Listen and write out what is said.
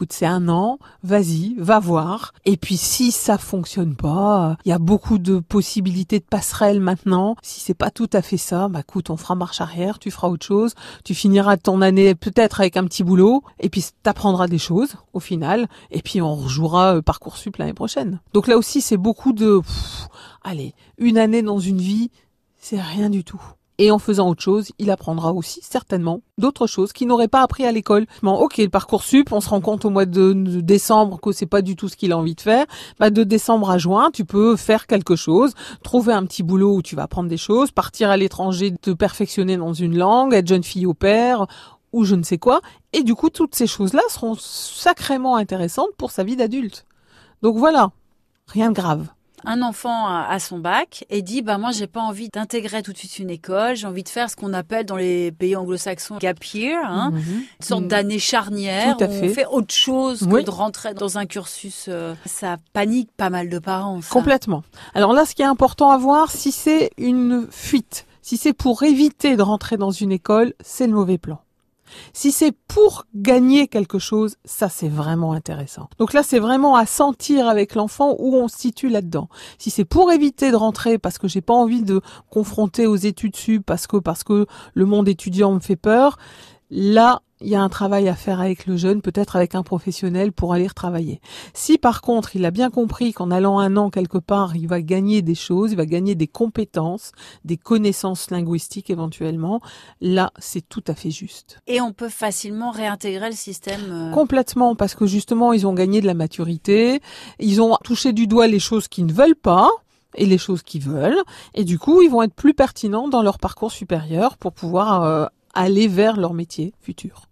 écoute, c'est un an, vas-y, va voir. Et puis si ça fonctionne pas, il y a beaucoup de possibilités de passerelles maintenant. Si c'est pas tout à fait ça, bah écoute, on fera marche arrière, tu feras autre chose, tu finiras ton année peut-être avec un petit boulot, et puis t'apprendras des choses au final, et puis on rejouera euh, Parcoursup l'année prochaine. Donc là aussi, c'est beaucoup de, allez, une année dans une vie, c'est rien du tout. Et en faisant autre chose, il apprendra aussi certainement d'autres choses qu'il n'aurait pas appris à l'école. Bon, ok, le parcours sup, on se rend compte au mois de, décembre que c'est pas du tout ce qu'il a envie de faire. Bah, de décembre à juin, tu peux faire quelque chose, trouver un petit boulot où tu vas apprendre des choses, partir à l'étranger, te perfectionner dans une langue, être jeune fille au père ou je ne sais quoi. Et du coup, toutes ces choses-là seront sacrément intéressantes pour sa vie d'adulte. Donc voilà, rien de grave un enfant à son bac et dit bah moi j'ai pas envie d'intégrer tout de suite une école, j'ai envie de faire ce qu'on appelle dans les pays anglo-saxons gap year, hein, mhm. une sorte mhm. d'année charnière où on fait autre chose que de rentrer dans un cursus. Euh, ça panique pas mal de parents. Complètement. Alors là, ce qui est important à voir, si c'est une fuite, si c'est pour éviter de rentrer dans une école, c'est le mauvais plan. Si c'est pour gagner quelque chose, ça c'est vraiment intéressant. Donc là c'est vraiment à sentir avec l'enfant où on se situe là-dedans. Si c'est pour éviter de rentrer parce que j'ai pas envie de confronter aux études sup parce que parce que le monde étudiant me fait peur, là il y a un travail à faire avec le jeune, peut-être avec un professionnel pour aller retravailler. Si par contre il a bien compris qu'en allant un an quelque part, il va gagner des choses, il va gagner des compétences, des connaissances linguistiques éventuellement, là c'est tout à fait juste. Et on peut facilement réintégrer le système euh, Complètement, parce que justement ils ont gagné de la maturité, ils ont touché du doigt les choses qu'ils ne veulent pas et les choses qu'ils veulent, et du coup ils vont être plus pertinents dans leur parcours supérieur pour pouvoir euh, aller vers leur métier futur.